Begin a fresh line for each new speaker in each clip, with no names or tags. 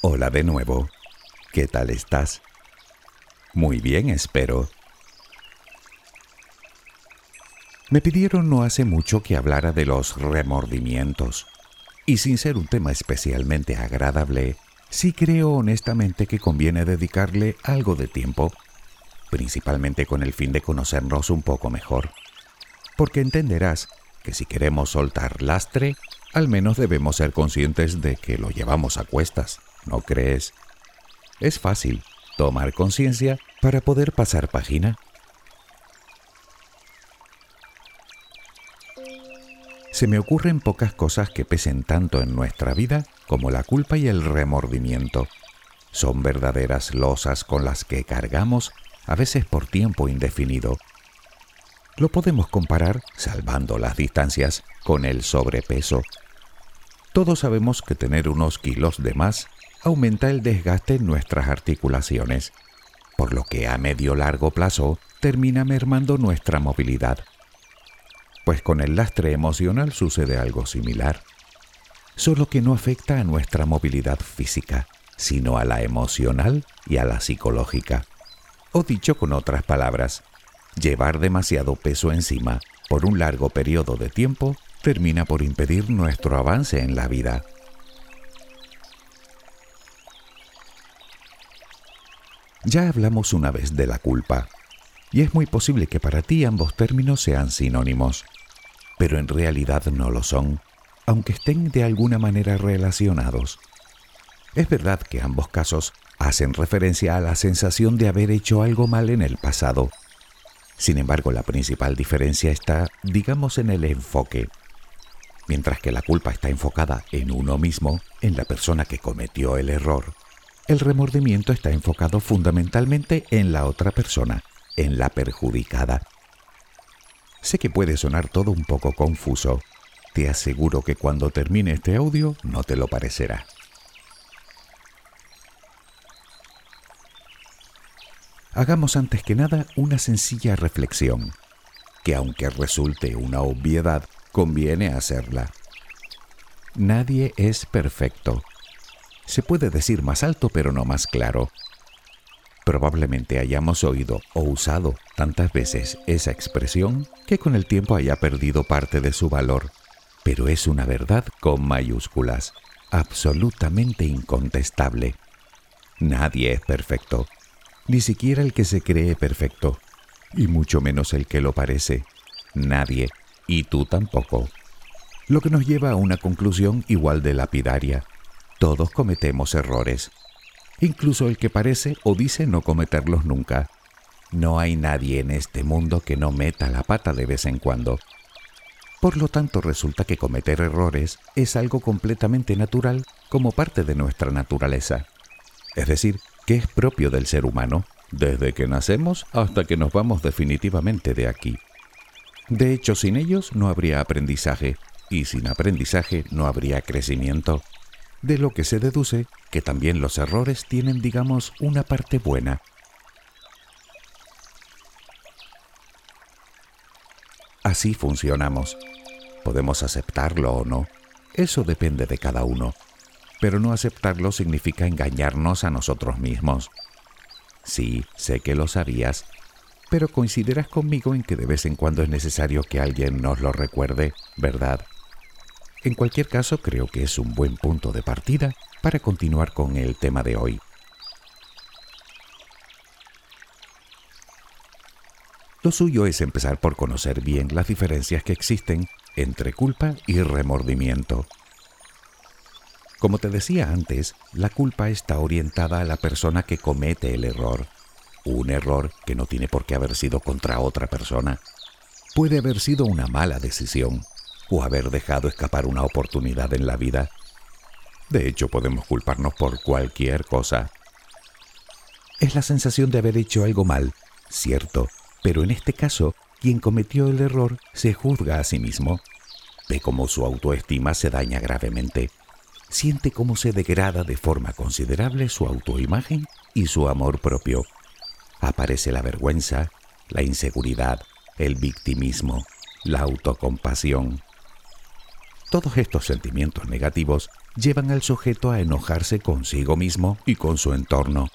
Hola de nuevo. ¿Qué tal estás? Muy bien, espero. Me pidieron no hace mucho que hablara de los remordimientos. Y sin ser un tema especialmente agradable, sí creo honestamente que conviene dedicarle algo de tiempo, principalmente con el fin de conocernos un poco mejor. Porque entenderás que si queremos soltar lastre, al menos debemos ser conscientes de que lo llevamos a cuestas, ¿no crees? Es fácil tomar conciencia para poder pasar página. Se me ocurren pocas cosas que pesen tanto en nuestra vida como la culpa y el remordimiento. Son verdaderas losas con las que cargamos, a veces por tiempo indefinido. Lo podemos comparar, salvando las distancias, con el sobrepeso. Todos sabemos que tener unos kilos de más aumenta el desgaste en nuestras articulaciones, por lo que a medio largo plazo termina mermando nuestra movilidad. Pues con el lastre emocional sucede algo similar, solo que no afecta a nuestra movilidad física, sino a la emocional y a la psicológica. O dicho con otras palabras, llevar demasiado peso encima por un largo periodo de tiempo termina por impedir nuestro avance en la vida. Ya hablamos una vez de la culpa, y es muy posible que para ti ambos términos sean sinónimos, pero en realidad no lo son, aunque estén de alguna manera relacionados. Es verdad que ambos casos hacen referencia a la sensación de haber hecho algo mal en el pasado. Sin embargo, la principal diferencia está, digamos, en el enfoque. Mientras que la culpa está enfocada en uno mismo, en la persona que cometió el error, el remordimiento está enfocado fundamentalmente en la otra persona, en la perjudicada. Sé que puede sonar todo un poco confuso. Te aseguro que cuando termine este audio no te lo parecerá. Hagamos antes que nada una sencilla reflexión, que aunque resulte una obviedad, conviene hacerla. Nadie es perfecto se puede decir más alto pero no más claro. Probablemente hayamos oído o usado tantas veces esa expresión que con el tiempo haya perdido parte de su valor, pero es una verdad con mayúsculas, absolutamente incontestable. Nadie es perfecto, ni siquiera el que se cree perfecto, y mucho menos el que lo parece. Nadie, y tú tampoco. Lo que nos lleva a una conclusión igual de lapidaria. Todos cometemos errores, incluso el que parece o dice no cometerlos nunca. No hay nadie en este mundo que no meta la pata de vez en cuando. Por lo tanto, resulta que cometer errores es algo completamente natural como parte de nuestra naturaleza. Es decir, que es propio del ser humano, desde que nacemos hasta que nos vamos definitivamente de aquí. De hecho, sin ellos no habría aprendizaje, y sin aprendizaje no habría crecimiento de lo que se deduce que también los errores tienen, digamos, una parte buena. Así funcionamos. Podemos aceptarlo o no. Eso depende de cada uno. Pero no aceptarlo significa engañarnos a nosotros mismos. Sí, sé que lo sabías, pero coincidirás conmigo en que de vez en cuando es necesario que alguien nos lo recuerde, ¿verdad? En cualquier caso, creo que es un buen punto de partida para continuar con el tema de hoy. Lo suyo es empezar por conocer bien las diferencias que existen entre culpa y remordimiento. Como te decía antes, la culpa está orientada a la persona que comete el error. Un error que no tiene por qué haber sido contra otra persona. Puede haber sido una mala decisión, o haber dejado escapar una oportunidad en la vida. De hecho, podemos culparnos por cualquier cosa. Es la sensación de haber hecho algo mal, cierto, pero en este caso, quien cometió el error se juzga a sí mismo. Ve cómo su autoestima se daña gravemente. Siente cómo se degrada de forma considerable su autoimagen y su amor propio. Aparece la vergüenza, la inseguridad, el victimismo, la autocompasión, Todos estos sentimientos negativos llevan al sujeto a enojarse consigo mismo y con su entorno.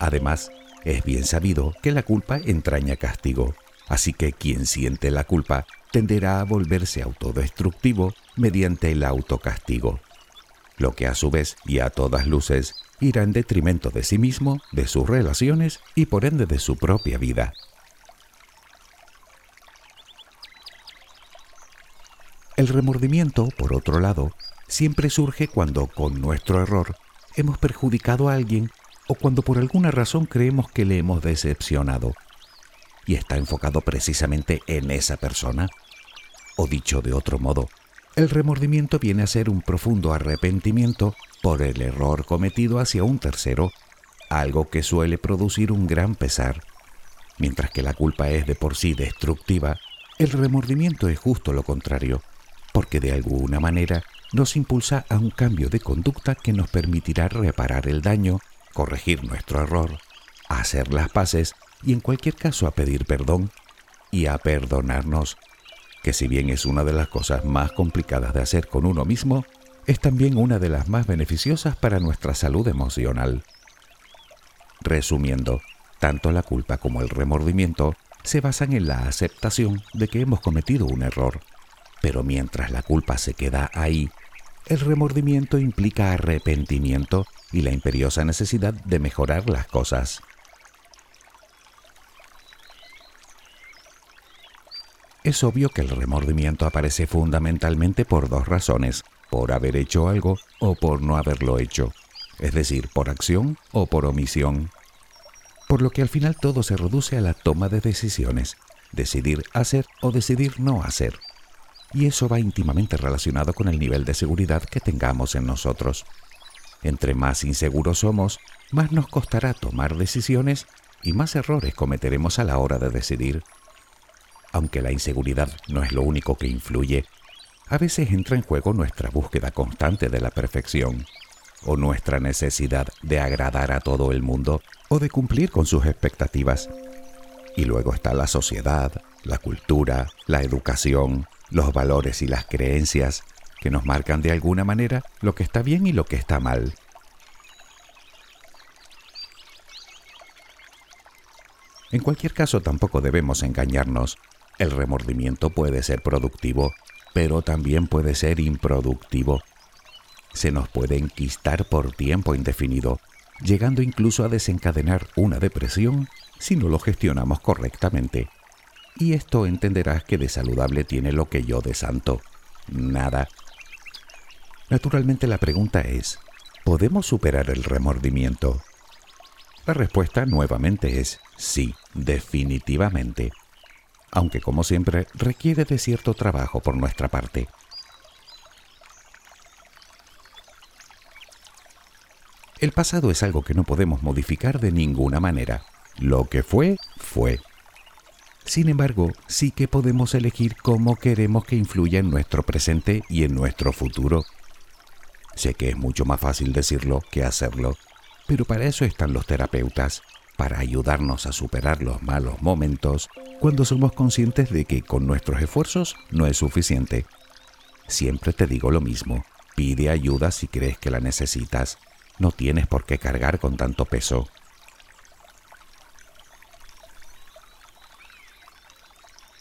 Además, es bien sabido que la culpa entraña castigo, así que quien siente la culpa tenderá a volverse autodestructivo mediante el autocastigo, lo que a su vez y a todas luces irá en detrimento de sí mismo, de sus relaciones y por ende de su propia vida. El remordimiento, por otro lado, siempre surge cuando con nuestro error hemos perjudicado a alguien o cuando por alguna razón creemos que le hemos decepcionado. Y está enfocado precisamente en esa persona. O dicho de otro modo, el remordimiento viene a ser un profundo arrepentimiento por el error cometido hacia un tercero, algo que suele producir un gran pesar. Mientras que la culpa es de por sí destructiva, el remordimiento es justo lo contrario porque de alguna manera nos impulsa a un cambio de conducta que nos permitirá reparar el daño, corregir nuestro error, hacer las paces y en cualquier caso a pedir perdón y a perdonarnos, que si bien es una de las cosas más complicadas de hacer con uno mismo, es también una de las más beneficiosas para nuestra salud emocional. Resumiendo, tanto la culpa como el remordimiento se basan en la aceptación de que hemos cometido un error pero mientras la culpa se queda ahí, el remordimiento implica arrepentimiento y la imperiosa necesidad de mejorar las cosas. Es obvio que el remordimiento aparece fundamentalmente por dos razones, por haber hecho algo o por no haberlo hecho, es decir, por acción o por omisión. Por lo que al final todo se reduce a la toma de decisiones, decidir hacer o decidir no hacer y eso va íntimamente relacionado con el nivel de seguridad que tengamos en nosotros. Entre más inseguros somos, más nos costará tomar decisiones y más errores cometeremos a la hora de decidir. Aunque la inseguridad no es lo único que influye, a veces entra en juego nuestra búsqueda constante de la perfección, o nuestra necesidad de agradar a todo el mundo o de cumplir con sus expectativas. Y luego está la sociedad, la cultura, la educación, los valores y las creencias que nos marcan de alguna manera lo que está bien y lo que está mal. En cualquier caso, tampoco debemos engañarnos. El remordimiento puede ser productivo, pero también puede ser improductivo. Se nos puede enquistar por tiempo indefinido, llegando incluso a desencadenar una depresión si no lo gestionamos correctamente. Y esto entenderás que de saludable tiene lo que yo de santo. Nada. Naturalmente la pregunta es, ¿podemos superar el remordimiento? La respuesta nuevamente es sí, definitivamente. Aunque como siempre requiere de cierto trabajo por nuestra parte. El pasado es algo que no podemos modificar de ninguna manera. Lo que fue, fue. Sin embargo, sí que podemos elegir cómo queremos que influya en nuestro presente y en nuestro futuro. Sé que es mucho más fácil decirlo que hacerlo, pero para eso están los terapeutas, para ayudarnos a superar los malos momentos cuando somos conscientes de que con nuestros esfuerzos no es suficiente. Siempre te digo lo mismo, pide ayuda si crees que la necesitas, no tienes por qué cargar con tanto peso.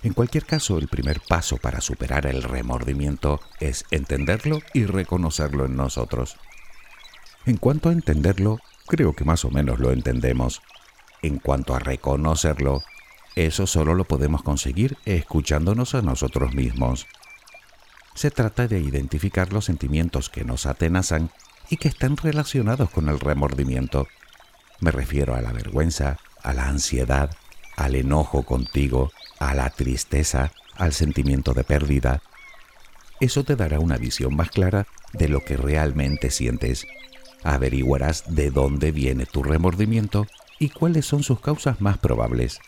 En cualquier caso, el primer paso para superar el remordimiento es entenderlo y reconocerlo en nosotros. En cuanto a entenderlo, creo que más o menos lo entendemos. En cuanto a reconocerlo, eso solo lo podemos conseguir escuchándonos a nosotros mismos. Se trata de identificar los sentimientos que nos atenazan y que están relacionados con el remordimiento. Me refiero a la vergüenza, a la ansiedad, al enojo contigo, a la tristeza, al sentimiento de pérdida. Eso te dará una visión más clara de lo que realmente sientes. Averiguarás de dónde viene tu remordimiento y cuáles son sus causas más probables.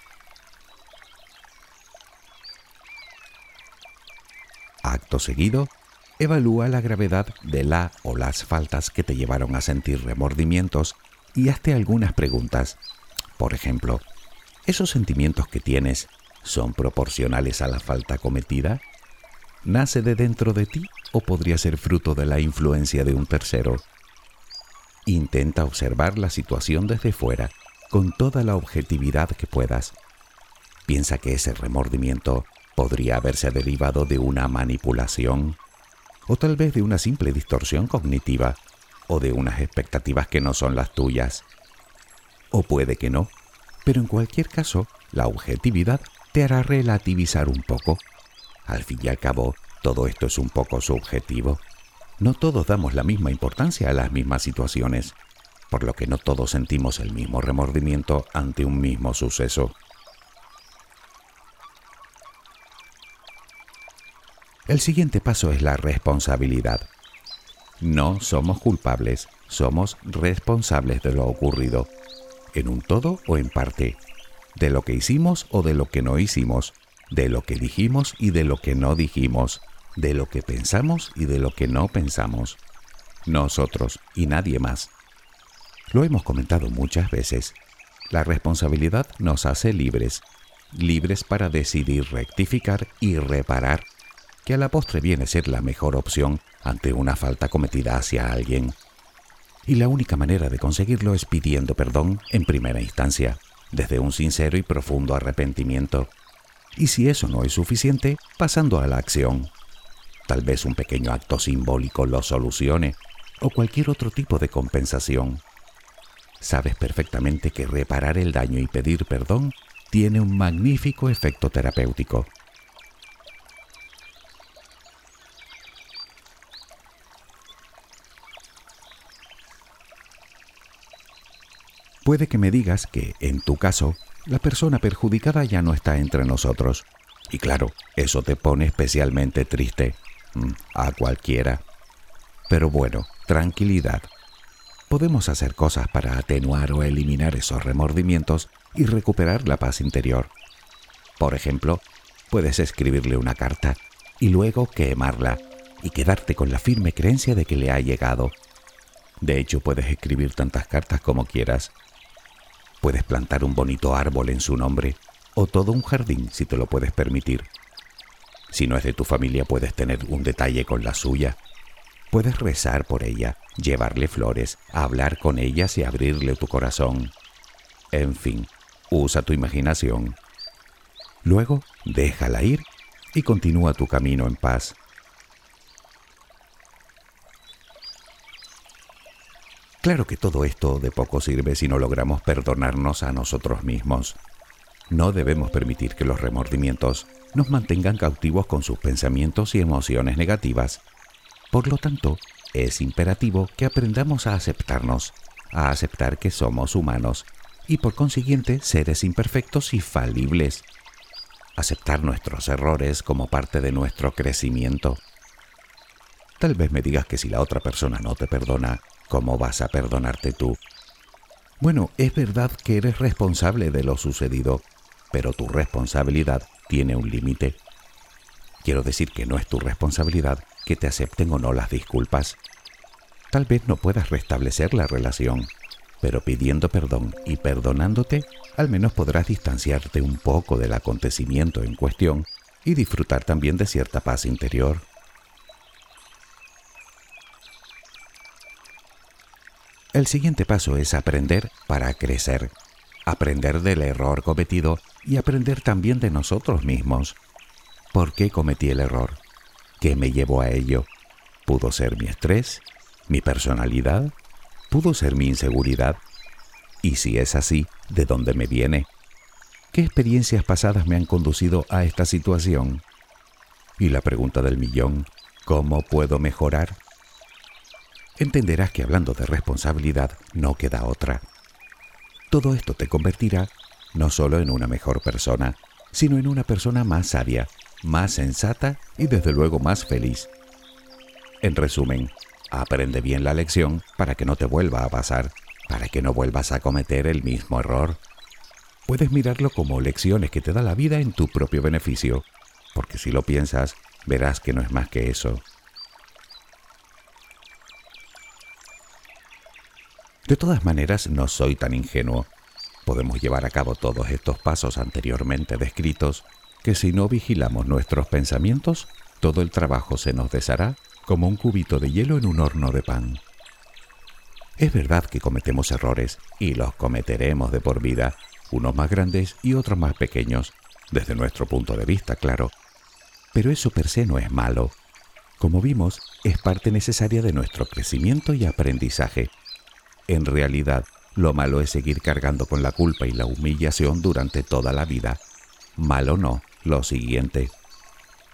Acto seguido, evalúa la gravedad de la o las faltas que te llevaron a sentir remordimientos y hazte algunas preguntas. Por ejemplo, ¿esos sentimientos que tienes son proporcionales a la falta cometida? nace de dentro de ti o podría ser fruto de la influencia de un tercero. Intenta observar la situación desde fuera con toda la objetividad que puedas. Piensa que ese remordimiento podría haberse derivado de una manipulación o tal vez de una simple distorsión cognitiva o de unas expectativas que no son las tuyas. O puede que no, pero en cualquier caso, la objetividad te hará relativizar un poco. Al fin y al cabo, todo esto es un poco subjetivo. No todos damos la misma importancia a las mismas situaciones, por lo que no todos sentimos el mismo remordimiento ante un mismo suceso. El siguiente paso es la responsabilidad. No somos culpables, somos responsables de lo ocurrido, en un todo o en parte, de lo que hicimos o de lo que no hicimos, de lo que dijimos y de lo que no dijimos, de lo que pensamos y de lo que no pensamos. Nosotros y nadie más. Lo hemos comentado muchas veces. La responsabilidad nos hace libres, libres para decidir rectificar y reparar, que a la postre viene a ser la mejor opción ante una falta cometida hacia alguien. Y la única manera de conseguirlo es pidiendo perdón en primera instancia, desde un sincero y profundo arrepentimiento. Y si eso no es suficiente, pasando a la acción. Tal vez un pequeño acto simbólico lo solucione, o cualquier otro tipo de compensación. Sabes perfectamente que reparar el daño y pedir perdón tiene un magnífico efecto terapéutico. Puede que me digas que, en tu caso, la persona perjudicada ya no está entre nosotros. Y claro, eso te pone especialmente triste. Mm, a cualquiera. Pero bueno, tranquilidad. Podemos hacer cosas para atenuar o eliminar esos remordimientos y recuperar la paz interior. Por ejemplo, puedes escribirle una carta y luego quemarla y quedarte con la firme creencia de que le ha llegado. De hecho, puedes escribir tantas cartas como quieras Puedes plantar un bonito árbol en su nombre o todo un jardín si te lo puedes permitir. Si no es de tu familia, puedes tener un detalle con la suya. Puedes rezar por ella, llevarle flores, hablar con ellas y abrirle tu corazón. En fin, usa tu imaginación. Luego, déjala ir y continúa tu camino en paz. Claro que todo esto de poco sirve si no logramos perdonarnos a nosotros mismos. No debemos permitir que los remordimientos nos mantengan cautivos con sus pensamientos y emociones negativas. Por lo tanto, es imperativo que aprendamos a aceptarnos, a aceptar que somos humanos y por consiguiente seres imperfectos y falibles. Aceptar nuestros errores como parte de nuestro crecimiento. Tal vez me digas que si la otra persona no te perdona, ¿Cómo vas a perdonarte tú? Bueno, es verdad que eres responsable de lo sucedido, pero tu responsabilidad tiene un límite. Quiero decir que no es tu responsabilidad que te acepten o no las disculpas. Tal vez no puedas restablecer la relación, pero pidiendo perdón y perdonándote, al menos podrás distanciarte un poco del acontecimiento en cuestión y disfrutar también de cierta paz interior. El siguiente paso es aprender para crecer, aprender del error cometido y aprender también de nosotros mismos. ¿Por qué cometí el error? ¿Qué me llevó a ello? ¿Pudo ser mi estrés? ¿Mi personalidad? ¿Pudo ser mi inseguridad? Y si es así, ¿de dónde me viene? ¿Qué experiencias pasadas me han conducido a esta situación? Y la pregunta del millón, ¿cómo puedo mejorar? Entenderás que hablando de responsabilidad no queda otra. Todo esto te convertirá no solo en una mejor persona, sino en una persona más sabia, más sensata y desde luego más feliz. En resumen, aprende bien la lección para que no te vuelva a pasar, para que no vuelvas a cometer el mismo error. Puedes mirarlo como lecciones que te da la vida en tu propio beneficio, porque si lo piensas, verás que no es más que eso. De todas maneras, no soy tan ingenuo. Podemos llevar a cabo todos estos pasos anteriormente descritos que si no vigilamos nuestros pensamientos, todo el trabajo se nos deshará como un cubito de hielo en un horno de pan. Es verdad que cometemos errores y los cometeremos de por vida, unos más grandes y otros más pequeños, desde nuestro punto de vista, claro. Pero eso per se no es malo. Como vimos, es parte necesaria de nuestro crecimiento y aprendizaje. En realidad, lo malo es seguir cargando con la culpa y la humillación durante toda la vida. Malo no, lo siguiente.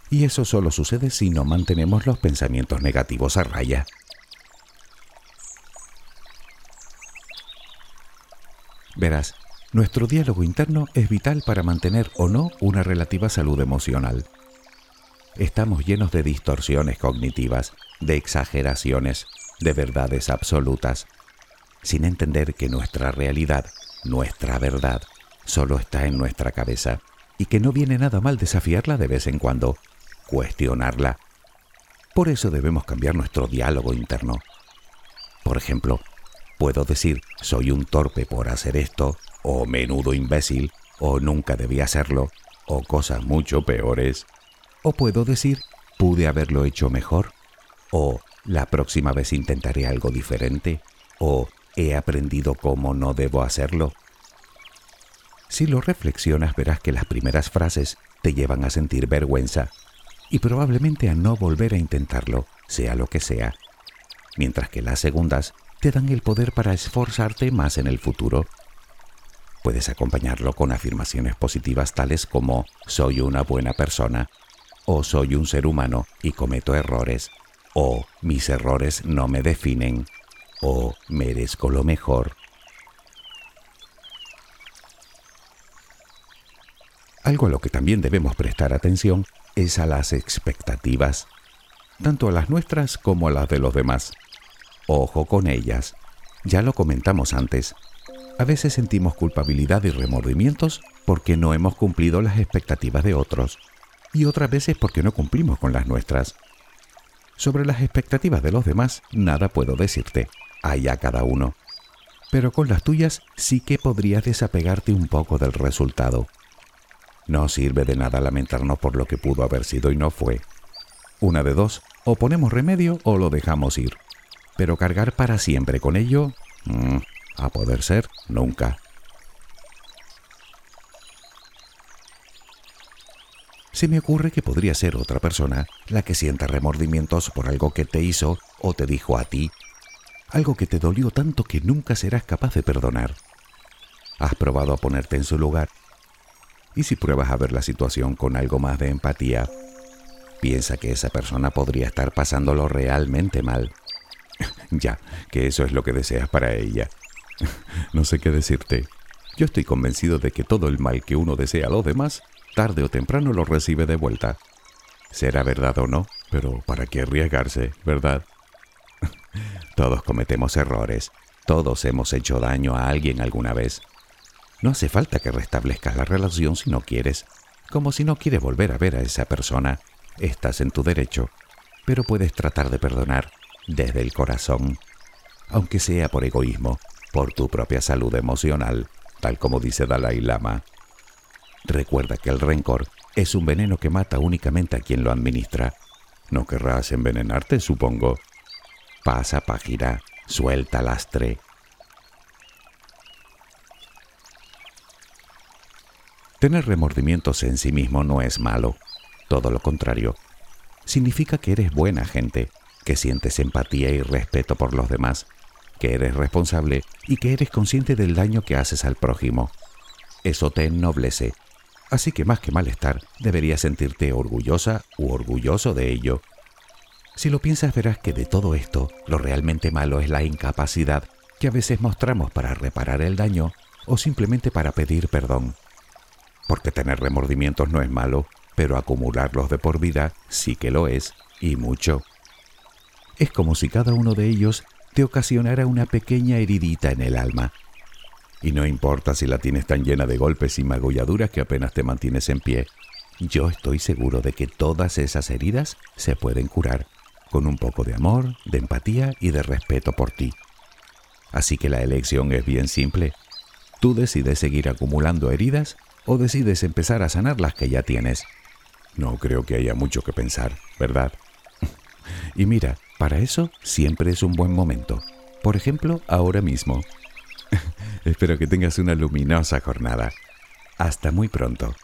Y eso solo sucede si no mantenemos los pensamientos negativos a raya. Verás, nuestro diálogo interno es vital para mantener o no una relativa salud emocional. Estamos llenos de distorsiones cognitivas, de exageraciones, de verdades absolutas, sin entender que nuestra realidad, nuestra verdad, solo está en nuestra cabeza y que no viene nada mal desafiarla de vez en cuando, cuestionarla. Por eso debemos cambiar nuestro diálogo interno. Por ejemplo, Puedo decir, soy un torpe por hacer esto, o menudo imbécil, o nunca debí hacerlo, o cosas mucho peores. O puedo decir, pude haberlo hecho mejor, o la próxima vez intentaré algo diferente, o he aprendido cómo no debo hacerlo. Si lo reflexionas verás que las primeras frases te llevan a sentir vergüenza y probablemente a no volver a intentarlo, sea lo que sea, mientras que las segundas te dan el poder para esforzarte más en el futuro. Puedes acompañarlo con afirmaciones positivas tales como soy una buena persona, o soy un ser humano y cometo errores, o mis errores no me definen, o merezco lo mejor. Algo a lo que también debemos prestar atención es a las expectativas, tanto a las nuestras como a las de los demás. Ojo con ellas. Ya lo comentamos antes. A veces sentimos culpabilidad y remordimientos porque no hemos cumplido las expectativas de otros y otras veces porque no cumplimos con las nuestras. Sobre las expectativas de los demás, nada puedo decirte, allá cada uno. Pero con las tuyas sí que podrías desapegarte un poco del resultado. No sirve de nada lamentarnos por lo que pudo haber sido y no fue. Una de dos, o ponemos remedio o lo dejamos ir pero cargar para siempre con ello, mm, a poder ser, nunca. Se me ocurre que podría ser otra persona la que sienta remordimientos por algo que te hizo o te dijo a ti, algo que te dolió tanto que nunca serás capaz de perdonar. ¿Has probado a ponerte en su lugar? Y si pruebas a ver la situación con algo más de empatía, piensa que esa persona podría estar pasándolo realmente mal ya, que eso es lo que deseas para ella. no sé qué decirte. Yo estoy convencido de que todo el mal que uno desea a los demás, tarde o temprano lo recibe de vuelta. Será verdad o no, pero ¿para qué arriesgarse, verdad? Todos cometemos errores, todos hemos hecho daño a alguien alguna vez. No hace falta que restablezcas la relación si no quieres, como si no quieres volver a ver a esa persona. Estás en tu derecho, pero puedes tratar de perdonar desde el corazón, aunque sea por egoísmo, por tu propia salud emocional, tal como dice Dalai Lama. Recuerda que el rencor es un veneno que mata únicamente a quien lo administra. No querrás envenenarte, supongo. Pasa página, suelta lastre. Tener remordimientos en sí mismo no es malo, todo lo contrario. Significa que eres buena gente, que sientes empatía y respeto por los demás, que eres responsable y que eres consciente del daño que haces al prójimo. Eso te ennoblece. Así que más que malestar, deberías sentirte orgullosa u orgulloso de ello. Si lo piensas verás que de todo esto, lo realmente malo es la incapacidad que a veces mostramos para reparar el daño o simplemente para pedir perdón. Porque tener remordimientos no es malo, pero acumularlos de por vida sí que lo es, y mucho. Es como si cada uno de ellos te ocasionara una pequeña heridita en el alma. Y no importa si la tienes tan llena de golpes y magulladuras que apenas te mantienes en pie, yo estoy seguro de que todas esas heridas se pueden curar con un poco de amor, de empatía y de respeto por ti. Así que la elección es bien simple. Tú decides seguir acumulando heridas o decides empezar a sanar las que ya tienes. No creo que haya mucho que pensar, ¿verdad? y mira, para eso siempre es un buen momento. Por ejemplo, ahora mismo. Espero que tengas una luminosa jornada. Hasta muy pronto.